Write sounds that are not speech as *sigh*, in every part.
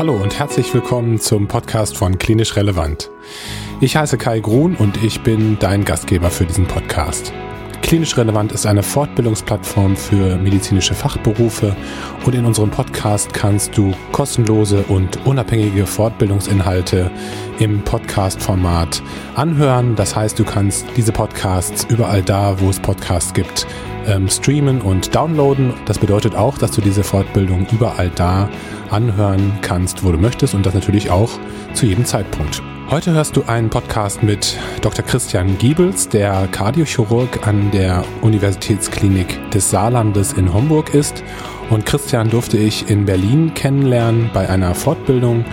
Hallo und herzlich willkommen zum Podcast von Klinisch Relevant. Ich heiße Kai Grun und ich bin dein Gastgeber für diesen Podcast. Klinisch Relevant ist eine Fortbildungsplattform für medizinische Fachberufe und in unserem Podcast kannst du kostenlose und unabhängige Fortbildungsinhalte im Podcast-Format anhören. Das heißt, du kannst diese Podcasts überall da, wo es Podcasts gibt, ähm, streamen und downloaden. Das bedeutet auch, dass du diese Fortbildung überall da anhören kannst, wo du möchtest und das natürlich auch zu jedem Zeitpunkt. Heute hörst du einen Podcast mit Dr. Christian Giebels, der Kardiochirurg an der Universitätsklinik des Saarlandes in Homburg ist. Und Christian durfte ich in Berlin kennenlernen bei einer Fortbildung,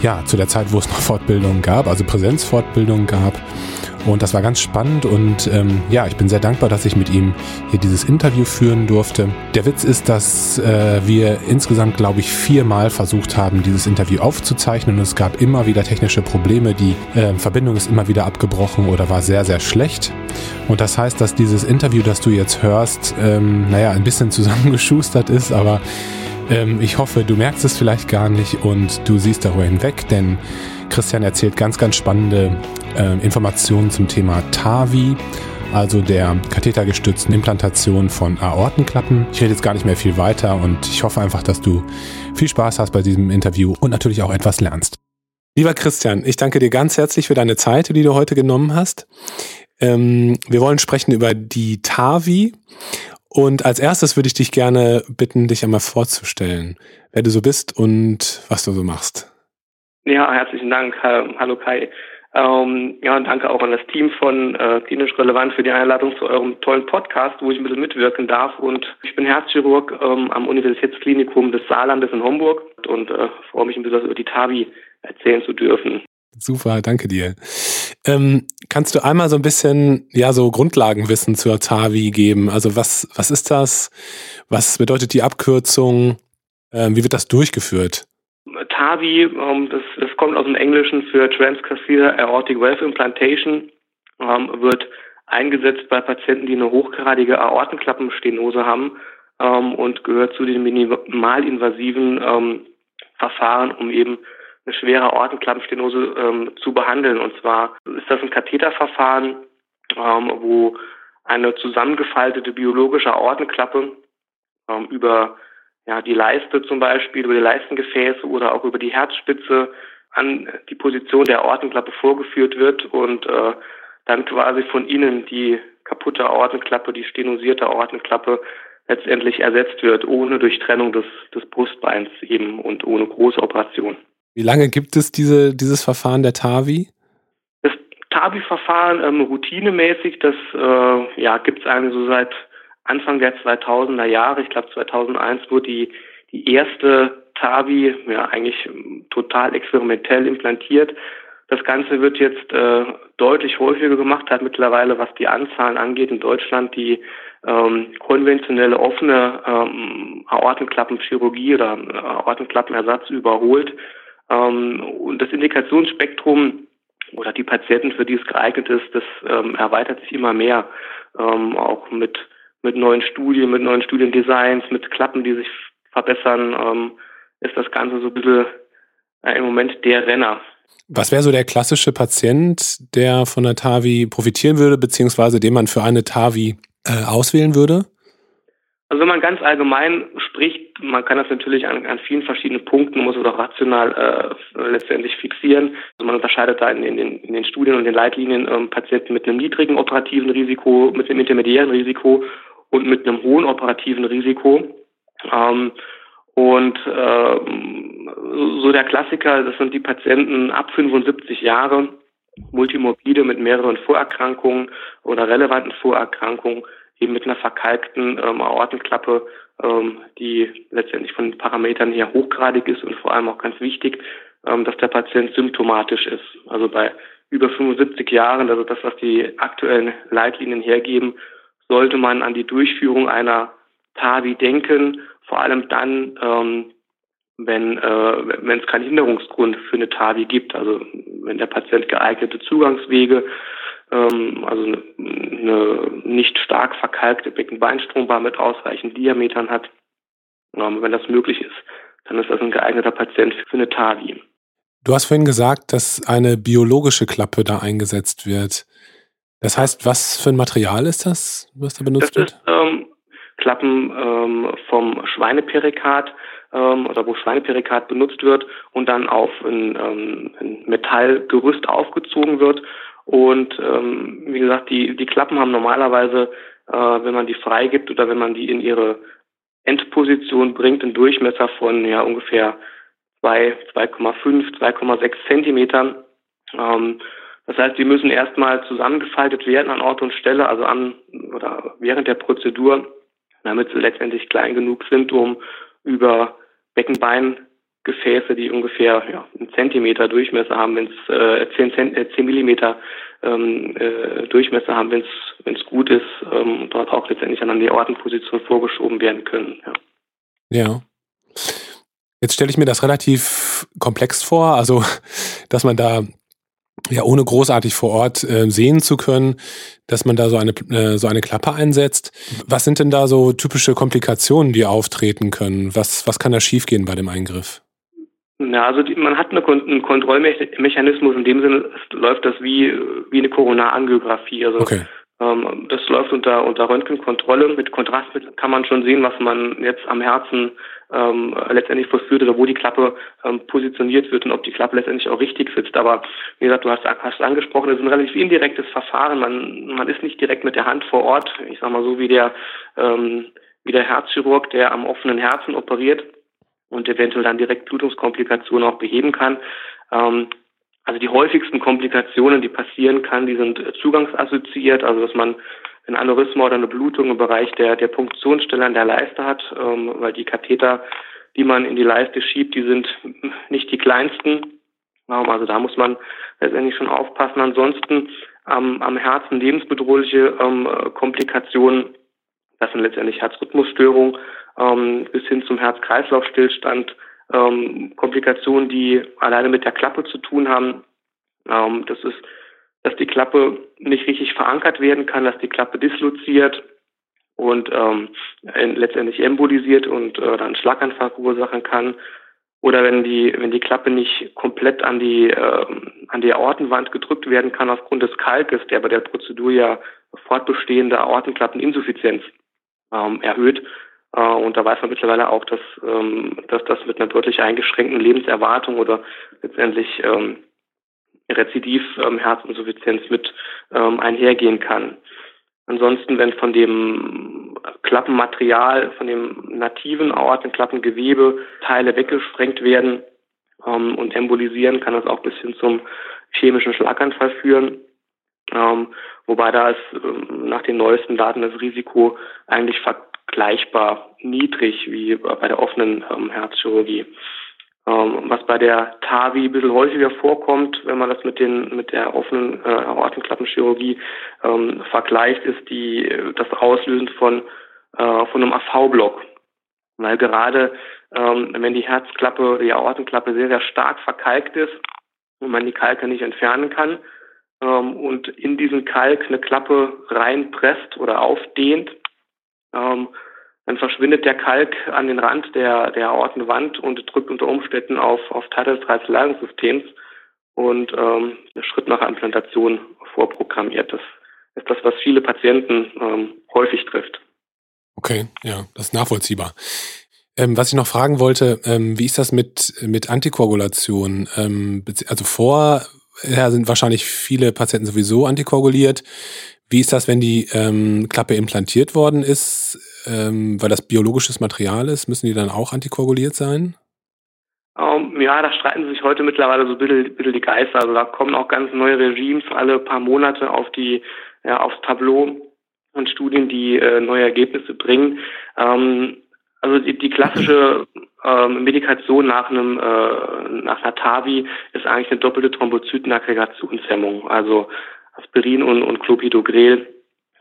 ja, zu der Zeit, wo es noch Fortbildungen gab, also Präsenzfortbildungen gab. Und das war ganz spannend und ähm, ja, ich bin sehr dankbar, dass ich mit ihm hier dieses Interview führen durfte. Der Witz ist, dass äh, wir insgesamt, glaube ich, viermal versucht haben, dieses Interview aufzuzeichnen und es gab immer wieder technische Probleme. Die äh, Verbindung ist immer wieder abgebrochen oder war sehr, sehr schlecht. Und das heißt, dass dieses Interview, das du jetzt hörst, ähm, naja, ein bisschen *laughs* zusammengeschustert ist, aber ähm, ich hoffe, du merkst es vielleicht gar nicht und du siehst darüber hinweg, denn Christian erzählt ganz, ganz spannende äh, Informationen zum Thema TAVI, also der kathetergestützten Implantation von Aortenklappen. Ich rede jetzt gar nicht mehr viel weiter und ich hoffe einfach, dass du viel Spaß hast bei diesem Interview und natürlich auch etwas lernst. Lieber Christian, ich danke dir ganz herzlich für deine Zeit, die du heute genommen hast. Ähm, wir wollen sprechen über die TAVI und als erstes würde ich dich gerne bitten, dich einmal vorzustellen, wer du so bist und was du so machst. Ja, herzlichen Dank. Hallo Kai. Ähm, ja, und danke auch an das Team von äh, Klinisch Relevant für die Einladung zu eurem tollen Podcast, wo ich ein bisschen mitwirken darf. Und ich bin Herzchirurg ähm, am Universitätsklinikum des Saarlandes in Homburg und äh, freue mich ein bisschen über die TAVI erzählen zu dürfen. Super, danke dir. Ähm, kannst du einmal so ein bisschen, ja, so Grundlagenwissen zur TAVI geben? Also was, was ist das? Was bedeutet die Abkürzung? Ähm, wie wird das durchgeführt? TAVI, ähm, das, das kommt aus dem Englischen für Transcatheter Aortic Valve Implantation, ähm, wird eingesetzt bei Patienten, die eine hochgradige Aortenklappenstenose haben ähm, und gehört zu den minimalinvasiven ähm, Verfahren, um eben eine schwere Aortenklappenstenose ähm, zu behandeln. Und zwar ist das ein Katheterverfahren, ähm, wo eine zusammengefaltete biologische Aortenklappe ähm, über ja, die Leiste zum Beispiel, über die Leistengefäße oder auch über die Herzspitze an die Position der Aortenklappe vorgeführt wird und äh, dann quasi von innen die kaputte Aortenklappe, die stenosierte Aortenklappe letztendlich ersetzt wird, ohne Durchtrennung des, des Brustbeins eben und ohne große Operation. Wie lange gibt es diese, dieses Verfahren der TAVI? Das TAVI-Verfahren ähm, routinemäßig, das äh, ja, gibt es eigentlich so seit Anfang der 2000er Jahre. Ich glaube 2001 wurde die, die erste TAVI ja eigentlich total experimentell implantiert. Das Ganze wird jetzt äh, deutlich häufiger gemacht, hat mittlerweile, was die Anzahlen angeht, in Deutschland die ähm, konventionelle offene ähm, Aortenklappenchirurgie oder äh, Aortenklappenersatz überholt. Ähm, und das Indikationsspektrum oder die Patienten, für die es geeignet ist, das ähm, erweitert sich immer mehr, ähm, auch mit, mit neuen Studien, mit neuen Studiendesigns, mit Klappen, die sich verbessern, ähm, ist das Ganze so ein bisschen äh, im Moment der Renner. Was wäre so der klassische Patient, der von der TAVI profitieren würde, beziehungsweise den man für eine TAVI äh, auswählen würde? Also wenn man ganz allgemein spricht, man kann das natürlich an, an vielen verschiedenen Punkten, muss es auch rational äh, letztendlich fixieren. Also man unterscheidet da in, in, den, in den Studien und den Leitlinien ähm, Patienten mit einem niedrigen operativen Risiko, mit einem intermediären Risiko und mit einem hohen operativen Risiko. Ähm, und äh, so der Klassiker, das sind die Patienten ab 75 Jahre, multimorbide mit mehreren Vorerkrankungen oder relevanten Vorerkrankungen, eben mit einer verkalkten ähm, Aortenklappe, ähm, die letztendlich von den Parametern her hochgradig ist und vor allem auch ganz wichtig, ähm, dass der Patient symptomatisch ist. Also bei über 75 Jahren, also das, was die aktuellen Leitlinien hergeben, sollte man an die Durchführung einer TAVI denken, vor allem dann, ähm, wenn äh, wenn es keinen Hinderungsgrund für eine TAVI gibt, also wenn der Patient geeignete Zugangswege ähm, also eine, eine nicht stark verkalkte Beckenbeinstrumbahn mit ausreichend Diametern hat. Ähm, wenn das möglich ist, dann ist das ein geeigneter Patient für eine TAVI. Du hast vorhin gesagt, dass eine biologische Klappe da eingesetzt wird. Das heißt, was für ein Material ist das, was da benutzt das wird? ähm, Klappen ähm, vom Schweineperikat ähm, oder wo Schweineperikat benutzt wird und dann auf ein, ähm, ein Metallgerüst aufgezogen wird. Und ähm, wie gesagt, die, die Klappen haben normalerweise, äh, wenn man die freigibt oder wenn man die in ihre Endposition bringt, einen Durchmesser von ja ungefähr 2,5, 2,6 Zentimetern. Ähm, das heißt, die müssen erstmal zusammengefaltet werden an Ort und Stelle, also an oder während der Prozedur, damit sie letztendlich klein genug sind, um über Beckenbeingefäße, die ungefähr ja, einen Zentimeter Durchmesser haben, wenn es äh, 10, Zent äh, 10 Millimeter ähm, äh, Durchmesser haben, wenn es gut ist, ähm, dort auch letztendlich an die Ortenposition vorgeschoben werden können. Ja. ja. Jetzt stelle ich mir das relativ komplex vor, also dass man da ja ohne großartig vor Ort äh, sehen zu können, dass man da so eine äh, so eine Klappe einsetzt. Was sind denn da so typische Komplikationen, die auftreten können? Was was kann da schiefgehen bei dem Eingriff? Ja, also die, man hat eine, einen Kontrollmechanismus. In dem Sinne läuft das wie wie eine Koronarangiographie. Also okay. ähm, das läuft unter unter Röntgenkontrolle. Mit Kontrastmitteln kann man schon sehen, was man jetzt am Herzen ähm, letztendlich vollführt oder wo die Klappe ähm, positioniert wird und ob die Klappe letztendlich auch richtig sitzt. Aber wie gesagt, du hast, hast angesprochen, es ist ein relativ indirektes Verfahren. Man, man ist nicht direkt mit der Hand vor Ort. Ich sag mal so wie der, ähm, wie der Herzchirurg, der am offenen Herzen operiert und eventuell dann direkt Blutungskomplikationen auch beheben kann. Ähm, also die häufigsten Komplikationen, die passieren kann, die sind zugangsassoziiert, also dass man ein Aneurysma oder eine Blutung im Bereich der, der Punktionsstelle an der Leiste hat, ähm, weil die Katheter, die man in die Leiste schiebt, die sind nicht die kleinsten. Ähm, also da muss man letztendlich schon aufpassen. Ansonsten ähm, am Herzen lebensbedrohliche ähm, Komplikationen, das sind letztendlich Herzrhythmusstörungen ähm, bis hin zum Herz-Kreislauf-Stillstand, ähm, Komplikationen, die alleine mit der Klappe zu tun haben. Ähm, das ist dass die Klappe nicht richtig verankert werden kann, dass die Klappe disloziert und ähm, letztendlich embolisiert und äh, dann Schlaganfall verursachen kann. Oder wenn die, wenn die Klappe nicht komplett an die, äh, an die Aortenwand gedrückt werden kann aufgrund des Kalkes, der bei der Prozedur ja fortbestehende Aortenklappeninsuffizienz ähm, erhöht. Äh, und da weiß man mittlerweile auch, dass, ähm, dass das mit einer deutlich eingeschränkten Lebenserwartung oder letztendlich ähm, Rezidiv-Herzinsuffizienz ähm, mit ähm, einhergehen kann. Ansonsten, wenn von dem Klappenmaterial, von dem nativen Aortenklappengewebe Teile weggesprengt werden ähm, und embolisieren, kann das auch bis hin zum chemischen Schlaganfall führen. Ähm, wobei da ist ähm, nach den neuesten Daten das Risiko eigentlich vergleichbar niedrig wie bei der offenen ähm, Herzchirurgie. Ähm, was bei der TAVI ein bisschen häufiger vorkommt, wenn man das mit den mit der offenen äh, Aortenklappenchirurgie ähm, vergleicht, ist die das Auslösen von äh, von einem AV-Block, weil gerade ähm, wenn die Herzklappe, die Aortenklappe sehr sehr stark verkalkt ist und man die Kalke nicht entfernen kann ähm, und in diesen Kalk eine Klappe reinpresst oder aufdehnt, ähm, dann verschwindet der Kalk an den Rand der, der Aortenwand und drückt unter Umständen auf, auf Teile des Reizleitungssystems und ähm, der Schritt nach Implantation vorprogrammiert. Das ist das, was viele Patienten ähm, häufig trifft. Okay, ja, das ist nachvollziehbar. Ähm, was ich noch fragen wollte, ähm, wie ist das mit, mit Antikoagulation? Ähm, also vorher sind wahrscheinlich viele Patienten sowieso antikoaguliert. Wie ist das, wenn die ähm, Klappe implantiert worden ist? ähm, weil das biologisches Material ist, müssen die dann auch antikoaguliert sein? Um, ähm, ja, da streiten sich heute mittlerweile so ein bisschen, die Geister. Also da kommen auch ganz neue Regimes alle paar Monate auf die, ja, aufs Tableau und Studien, die äh, neue Ergebnisse bringen. Ähm, also die, die klassische ähm, Medikation nach einem äh, nach einer TAVI ist eigentlich eine doppelte Thrombozytenaggregationshemmung, also Aspirin und, und Clopidogrel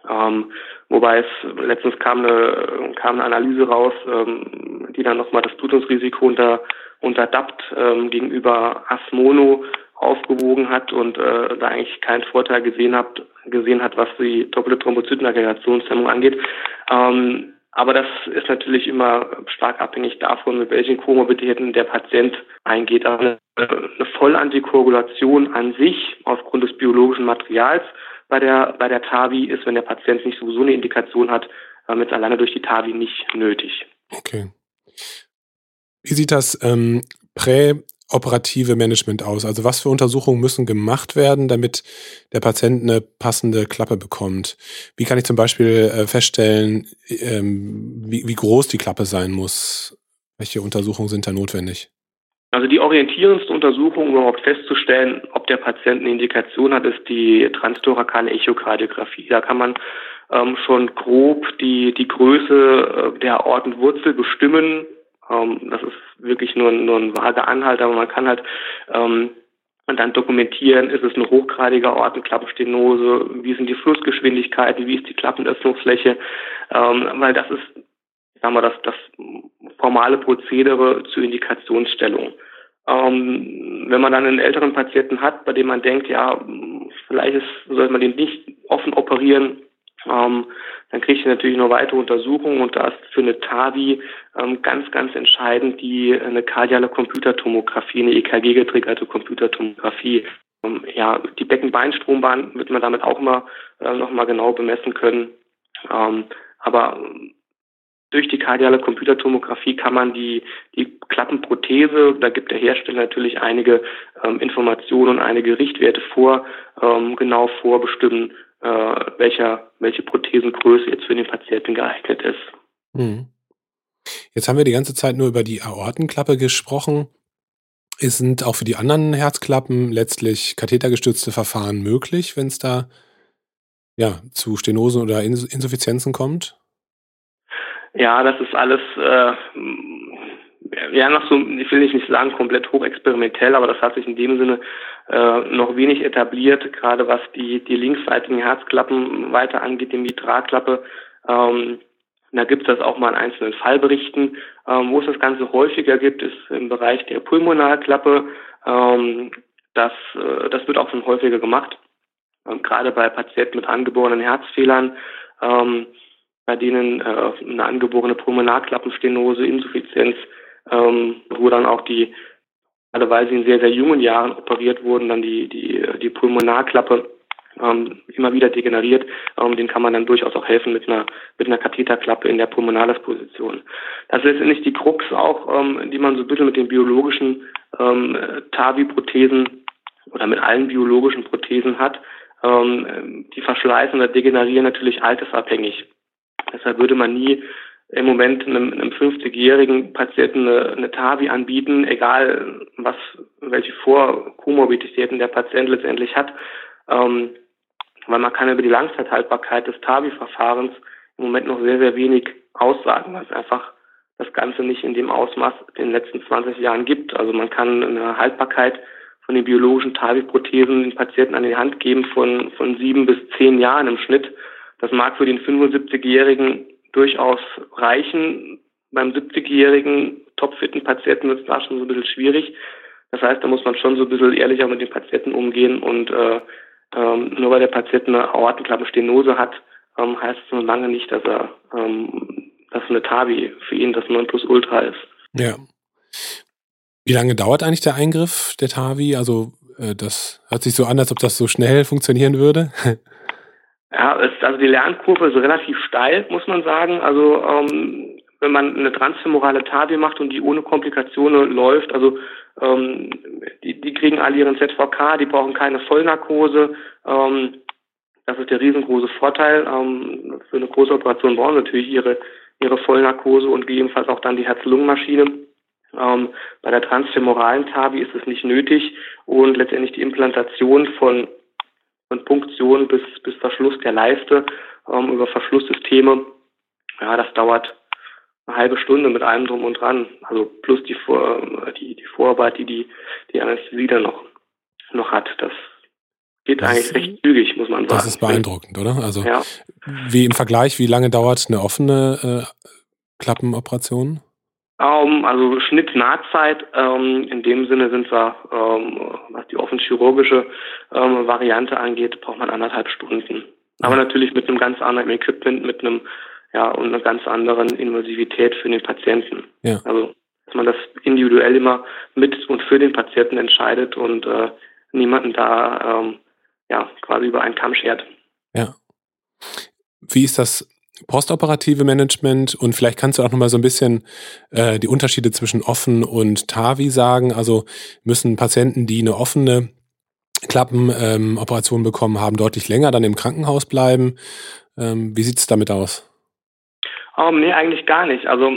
ähm, wobei es letztens kam eine, kam eine Analyse raus, ähm, die dann nochmal das Blutungsrisiko unter, unter DAPT ähm, gegenüber Asmono aufgewogen hat und äh, da eigentlich keinen Vorteil gesehen hat, gesehen hat, was die doppelte Thrombozytenaggregationshemmung angeht. Ähm, Aber das ist natürlich immer stark abhängig davon, mit welchen Komorbiditäten der Patient eingeht. Aber eine Volllantikoagulation an sich aufgrund des biologischen Materials bei der, bei der TAVI ist, wenn der Patient nicht sowieso eine Indikation hat, damit alleine durch die TAVI nicht nötig. Okay. Wie sieht das ähm, präoperative Management aus? Also was für Untersuchungen müssen gemacht werden, damit der Patient eine passende Klappe bekommt? Wie kann ich zum Beispiel äh, feststellen, ähm, wie, groß die Klappe sein muss? Welche Untersuchungen sind da notwendig? Also die orientierendste Untersuchung, um überhaupt festzustellen, ob der Patient eine Indikation hat, ist die transtorakale Echokardiographie. Da kann man ähm, schon grob die, die Größe äh, der Aortenwurzel bestimmen. Ähm, das ist wirklich nur, nur ein vager Anhalt, aber man kann halt ähm, dann dokumentieren, ist es eine hochgradige Aortenklappenstenose, wie sind die Flussgeschwindigkeiten, wie ist die Klappenöffnungsfläche, ähm, weil das ist sagen wir, das, das formale Prozedere zur Indikationsstellung. Ähm, wenn man dann einen älteren Patienten hat, bei dem man denkt, ja, vielleicht ist, sollte man den nicht offen operieren, ähm, dann kriegt er natürlich noch weitere Untersuchungen und da ist für eine TAVI ähm, ganz, ganz entscheidend die eine kardiale Computertomographie, eine EKG-getriggerte Computertomographie. Ähm, ja, die Beckenbeinstrombahn wird man damit auch mal äh, noch mal genau bemessen können. Ähm, aber durch die kardiale Computertomographie kann man die, die Klappenprothese, da gibt der Hersteller natürlich einige ähm, Informationen und einige Richtwerte vor, ähm, genau vorbestimmen, äh, welcher, welche Prothesengröße jetzt für den Patienten geeignet ist. Hm. Jetzt haben wir die ganze Zeit nur über die Aortenklappe gesprochen. Es sind auch für die anderen Herzklappen letztlich kathetergestützte Verfahren möglich, wenn es da ja, zu Stenosen oder Insuffizienzen kommt? Ja, das ist alles äh, ja noch so, ich will nicht sagen komplett hochexperimentell, aber das hat sich in dem Sinne äh, noch wenig etabliert, gerade was die, die linksseitigen Herzklappen weiter angeht, die Mitralklappe. Ähm, da gibt es das auch mal in einzelnen Fallberichten. Ähm, wo es das Ganze häufiger gibt, ist im Bereich der Pulmonalklappe. Ähm, das, äh, das wird auch schon häufiger gemacht, ähm, gerade bei Patienten mit angeborenen Herzfehlern. Ähm, bei denen äh, eine angeborene Pulmonarklappenstenose, Insuffizienz, ähm, wo dann auch die, gerade weil sie in sehr, sehr jungen Jahren operiert wurden, dann die, die, die Pulmonarklappe ähm, immer wieder degeneriert. Ähm, den kann man dann durchaus auch helfen mit einer, mit einer Katheterklappe in der Pulmonales-Position. Das ist letztendlich die Krux auch, ähm, die man so ein bisschen mit den biologischen ähm, TAVI-Prothesen oder mit allen biologischen Prothesen hat. Ähm, die verschleißen oder degenerieren natürlich altersabhängig. Deshalb würde man nie im Moment einem, einem 50-jährigen Patienten eine, eine TAVI anbieten, egal was, welche Vorkomorbiditäten der Patient letztendlich hat, ähm, weil man kann über die Langzeithaltbarkeit des TAVI-Verfahrens im Moment noch sehr, sehr wenig aussagen, weil es einfach das Ganze nicht in dem Ausmaß in den letzten 20 Jahren gibt. Also man kann eine Haltbarkeit von den biologischen TAVI-Prothesen den Patienten an die Hand geben von, von sieben bis zehn Jahren im Schnitt. Das mag für den 75-Jährigen durchaus reichen. Beim 70-jährigen topfitten Patienten wird es da schon so ein bisschen schwierig. Das heißt, da muss man schon so ein bisschen ehrlicher mit den Patienten umgehen und äh, ähm, nur weil der Patient eine Aortenklappenstenose hat, ähm, heißt es noch lange nicht, dass er ähm, dass eine TAVI für ihn das Nonplusultra ist. Ja. Wie lange dauert eigentlich der Eingriff der TAVI? Also äh, das hört sich so an, als ob das so schnell funktionieren würde. *laughs* Ja, es, also die Lernkurve ist relativ steil, muss man sagen. Also ähm, wenn man eine transfemorale TAVI macht und die ohne Komplikationen läuft, also ähm, die, die kriegen alle ihren ZVK, die brauchen keine Vollnarkose. Ähm, das ist der riesengroße Vorteil. Ähm, für eine große Operation brauchen sie natürlich ihre, ihre Vollnarkose und gegebenenfalls auch dann die Herz-Lungen-Maschine. Ähm, bei der transfemoralen TAVI ist es nicht nötig und letztendlich die Implantation von von Punktion bis, bis Verschluss der Leiste ähm, über Verschlusssysteme. Ja, das dauert eine halbe Stunde mit allem drum und dran. Also plus die, Vor die, die Vorarbeit, die die, die Anästhesie dann noch, noch hat. Das geht das eigentlich recht zügig, muss man sagen. Das ist beeindruckend, oder? Also ja. wie im Vergleich, wie lange dauert eine offene äh, Klappenoperation? Um, also Schnitt-Nahtzeit, ähm, in dem Sinne sind wir, ähm, was die offenchirurgische ähm, Variante angeht, braucht man anderthalb Stunden. Aber natürlich mit einem ganz anderen Equipment, mit einem ja, und einer ganz anderen Invasivität für den Patienten. Ja. Also, dass man das individuell immer mit und für den Patienten entscheidet und äh, niemanden da ähm, ja, quasi über einen Kamm schert. Ja. Wie ist das postoperative Management und vielleicht kannst du auch nochmal so ein bisschen äh, die Unterschiede zwischen offen und TAVI sagen. Also müssen Patienten, die eine offene Klappenoperation ähm, bekommen haben, deutlich länger dann im Krankenhaus bleiben. Ähm, wie sieht es damit aus? Um, nee, eigentlich gar nicht. Also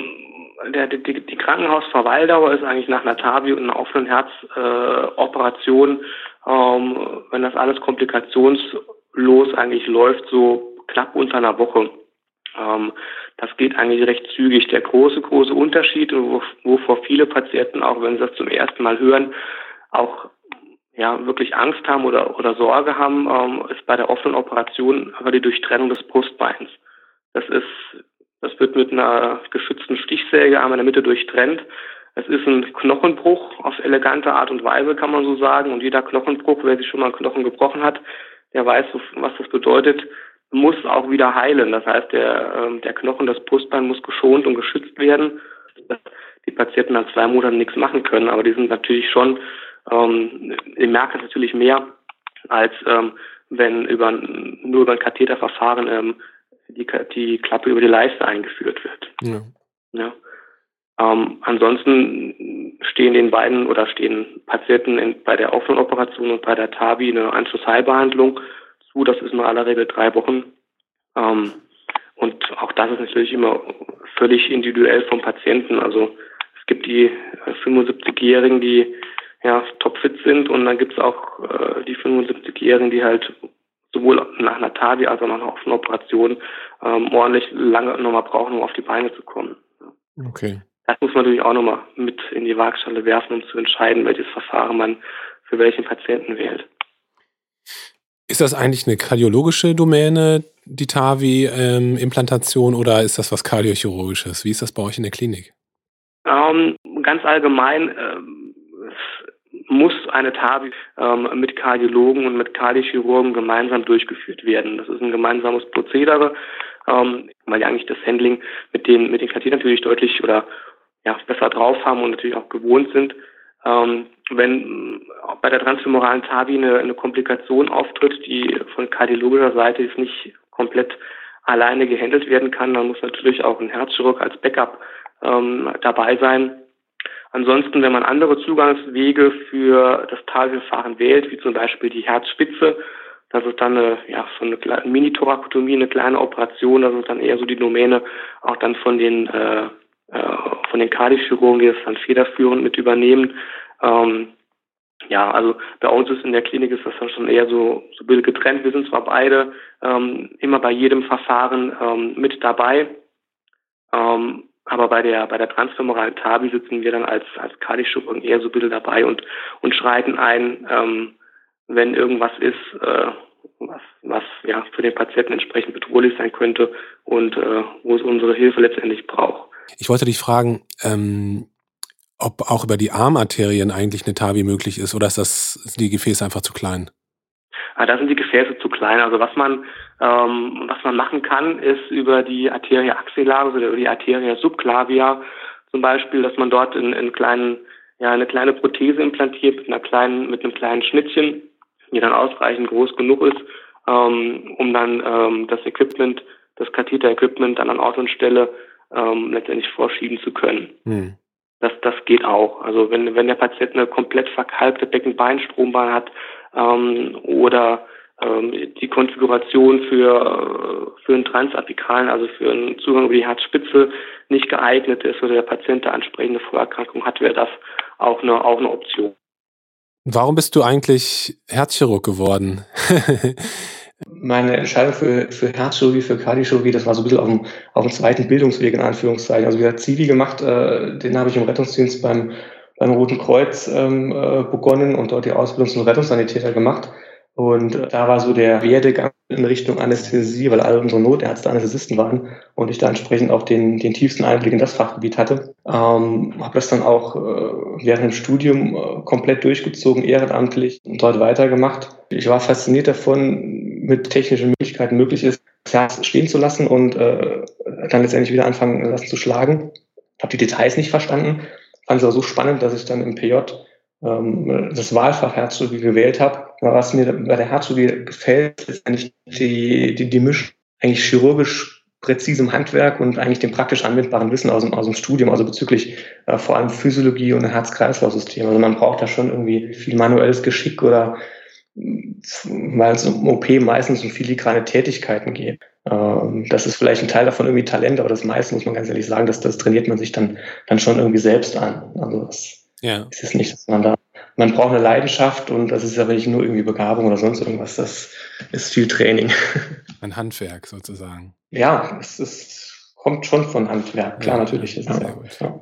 der, die, die Krankenhausverweildauer ist eigentlich nach einer TAVI und einer offenen Herzoperation, äh, ähm, wenn das alles komplikationslos eigentlich läuft, so knapp unter einer Woche. Ähm, das geht eigentlich recht zügig. Der große, große Unterschied, wovor viele Patienten, auch wenn sie das zum ersten Mal hören, auch ja, wirklich Angst haben oder, oder Sorge haben, ähm, ist bei der offenen Operation aber die Durchtrennung des Brustbeins. Das ist, das wird mit einer geschützten Stichsäge einmal in der Mitte durchtrennt. Es ist ein Knochenbruch auf elegante Art und Weise, kann man so sagen. Und jeder Knochenbruch, wer sich schon mal einen Knochen gebrochen hat, der weiß, was das bedeutet, muss auch wieder heilen. Das heißt, der, ähm, der Knochen, das Brustbein muss geschont und geschützt werden. Die Patienten nach zwei Monaten nichts machen können, aber die sind natürlich schon ähm, ich merke es natürlich mehr, als ähm, wenn über, nur über ein Katheterverfahren ähm, die, die Klappe über die Leiste eingeführt wird. Ja. ja. Ähm, ansonsten stehen den beiden oder stehen Patienten in, bei der offenen Operation und bei der TAVI eine Anschlussheilbehandlung zu. Das ist in aller Regel drei Wochen. Ähm, und auch das ist natürlich immer völlig individuell vom Patienten. Also es gibt die 75-Jährigen, die ja, topfit sind und dann gibt es auch äh, die 75-Jährigen, die halt sowohl nach einer TAVI als auch nach einer offenen Operation ähm, ordentlich lange nochmal brauchen, um auf die Beine zu kommen. Okay. Das muss man natürlich auch nochmal mit in die Waagschale werfen, um zu entscheiden, welches Verfahren man für welchen Patienten wählt. Ist das eigentlich eine kardiologische Domäne, die TAVI-Implantation, ähm, oder ist das was kardiochirurgisches? Wie ist das bei euch in der Klinik? Ähm, ganz allgemein ähm, muss eine TAVI ähm, mit Kardiologen und mit Kardiochirurgen gemeinsam durchgeführt werden. Das ist ein gemeinsames Prozedere, ähm, weil ja eigentlich das Handling mit den mit den Kathetern natürlich deutlich oder ja besser drauf haben und natürlich auch gewohnt sind. Ähm, wenn bei der transfemoralen TAVI eine, eine Komplikation auftritt, die von kardiologischer Seite jetzt nicht komplett alleine gehandelt werden kann, dann muss natürlich auch ein Herzchirurg als Backup ähm, dabei sein, Ansonsten, wenn man andere Zugangswege für das Tageverfahren wählt, wie zum Beispiel die Herzspitze, das ist dann eine, ja, so eine Mini-Thorakotomie, eine kleine Operation, das ist dann eher so die Domäne auch dann von den, äh, äh, von den Kardiochirurgen, die das dann federführend mit übernehmen. Ähm, ja, also bei uns ist in der Klinik ist das dann schon eher so, so bild getrennt. Wir sind zwar beide ähm, immer bei jedem Verfahren ähm, mit dabei, ähm, aber bei der, bei der transfemoralen TAVI sitzen wir dann als, als Kardiochirurgen eher so ein bisschen dabei und, und schreiten ein, ähm, wenn irgendwas ist, äh, was, was ja für den Patienten entsprechend bedrohlich sein könnte und äh, wo es unsere Hilfe letztendlich braucht. Ich wollte dich fragen, ähm, ob auch über die Armarterien eigentlich eine TAVI möglich ist oder ist das die Gefäße einfach zu klein? Ah, da sind die Gefäße zu klein. Also was man ähm, was man machen kann, ist über die Arteria axillaris oder über die Arteria subclavia zum Beispiel, dass man dort in, in kleinen, ja, eine kleine Prothese implantiert mit einer kleinen, mit einem kleinen Schnittchen, die dann ausreichend groß genug ist, ähm, um dann ähm, das Equipment, das Katheter-Equipment an Ort und Stelle ähm, letztendlich vorschieben zu können. Hm. Das, das geht auch. Also wenn, wenn der Patient eine komplett verkalkte Beckenbeinstrombahn hat, ähm, oder ähm, die Konfiguration für, für einen Transapikalen, also für einen Zugang über die Herzspitze nicht geeignet ist oder der Patient eine ansprechende Vorerkrankung hat, wäre das auch eine, auch eine Option. Warum bist du eigentlich Herzchirurg geworden? *laughs* Meine Entscheidung für, für Herzchirurgie, für Kardiochirurgie, das war so ein bisschen auf dem, auf dem zweiten Bildungsweg in Anführungszeichen. Also wir haben Zivi gemacht, äh, den habe ich im Rettungsdienst beim beim Roten Kreuz ähm, äh, begonnen und dort die Ausbildung zum Rettungssanitäter gemacht. Und äh, da war so der Werdegang in Richtung Anästhesie, weil alle unsere Notärzte Anästhesisten waren und ich da entsprechend auch den, den tiefsten Einblick in das Fachgebiet hatte. Ähm, habe das dann auch äh, während dem Studium äh, komplett durchgezogen, ehrenamtlich und dort weitergemacht. Ich war fasziniert davon, mit technischen Möglichkeiten möglich ist, das Herz stehen zu lassen und äh, dann letztendlich wieder anfangen lassen zu schlagen. Habe die Details nicht verstanden, fand es aber so spannend, dass ich dann im PJ ähm, das Wahlfach Herzchirurgie gewählt habe. Was mir bei der Herzchirurgie gefällt, ist eigentlich die, die, die Mischung eigentlich chirurgisch präzisem Handwerk und eigentlich dem praktisch anwendbaren Wissen aus dem, aus dem Studium, also bezüglich äh, vor allem Physiologie und Herz-Kreislauf-System. Also man braucht da schon irgendwie viel manuelles Geschick oder weil es im OP meistens um filigrane Tätigkeiten geht. Ähm, das ist vielleicht ein Teil davon irgendwie Talent, aber das meiste muss man ganz ehrlich sagen, dass das trainiert man sich dann, dann schon irgendwie selbst an. Also das ja. Ist nicht, dass man da, man braucht eine Leidenschaft und das ist aber nicht nur irgendwie Begabung oder sonst irgendwas. Das ist viel Training. *laughs* Ein Handwerk sozusagen. Ja, es ist, kommt schon von Handwerk. Klar, ja, natürlich. Ist ja. Ja.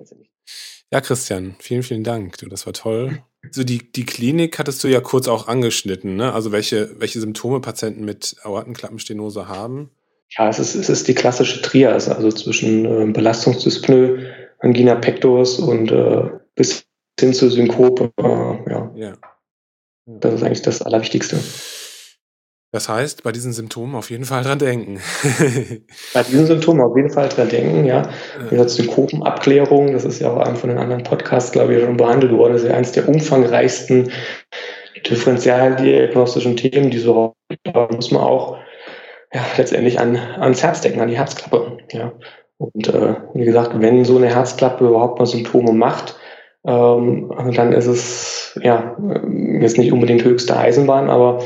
ja, Christian, vielen, vielen Dank. Du, das war toll. So die, die Klinik hattest du ja kurz auch angeschnitten, ne? Also welche, welche Symptome Patienten mit Aortenklappenstenose haben? Ja, es ist, es ist die klassische Trias, also zwischen äh, Belastungsdyspnoe, Angina pectoris und äh, bis hin zur Synkope. Äh, ja. ja. Das ist eigentlich das Allerwichtigste. Das heißt, bei diesen Symptomen auf jeden Fall dran denken. *laughs* bei diesen Symptomen auf jeden Fall dran denken, ja. Wie gesagt, Synkopenabklärung, das ist ja auch einem von den anderen Podcasts, glaube ich, schon behandelt worden. Das ist ja eines der umfangreichsten differentialdiagnostischen Themen, die so da muss man auch ja, letztendlich an, ans Herz denken, an die Herzklappe. Ja. Und äh, wie gesagt, wenn so eine Herzklappe überhaupt mal Symptome macht, ähm, dann ist es ja jetzt nicht unbedingt höchste Eisenbahn, aber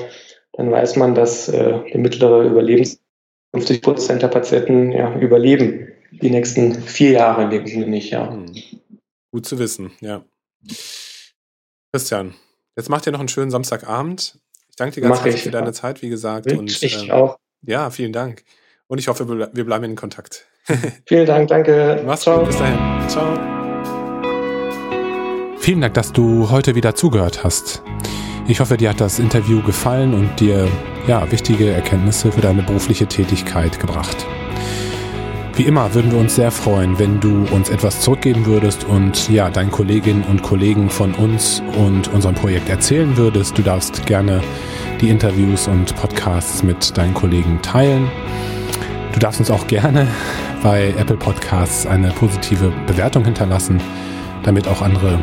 dann weiß man, dass äh, der mittlere Überlebens 50 Prozent der Patienten ja, überleben die nächsten vier Jahre in dem Sinne nicht, ja. Hm. Gut zu wissen, ja. Christian, jetzt macht ihr noch einen schönen Samstagabend. Ich danke dir ganz herzlich für deine Zeit, wie gesagt. Und, ich ähm, auch. Ja, vielen Dank. Und ich hoffe, wir bleiben in Kontakt. *laughs* vielen Dank, danke. Mach's Ciao. gut, bis dahin. Ciao. Vielen Dank, dass du heute wieder zugehört hast. Ich hoffe, dir hat das Interview gefallen und dir ja, wichtige Erkenntnisse für deine berufliche Tätigkeit gebracht. Wie immer würden wir uns sehr freuen, wenn du uns etwas zurückgeben würdest und ja, deinen Kolleginnen und Kollegen von uns und unserem Projekt erzählen würdest. Du darfst gerne die Interviews und Podcasts mit deinen Kollegen teilen. Du darfst uns auch gerne bei Apple Podcasts eine positive Bewertung hinterlassen, damit auch andere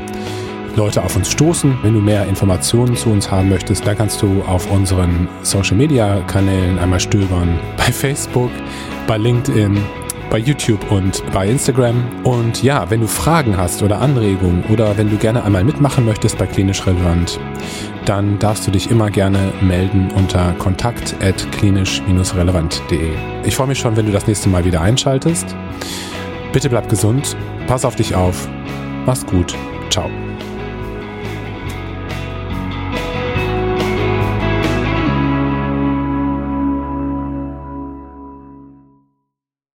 Leute auf uns stoßen. Wenn du mehr Informationen zu uns haben möchtest, dann kannst du auf unseren Social Media Kanälen einmal stöbern. Bei Facebook, bei LinkedIn, bei YouTube und bei Instagram. Und ja, wenn du Fragen hast oder Anregungen oder wenn du gerne einmal mitmachen möchtest bei Klinisch Relevant, dann darfst du dich immer gerne melden unter kontakt.klinisch-relevant.de. Ich freue mich schon, wenn du das nächste Mal wieder einschaltest. Bitte bleib gesund, pass auf dich auf, mach's gut, ciao.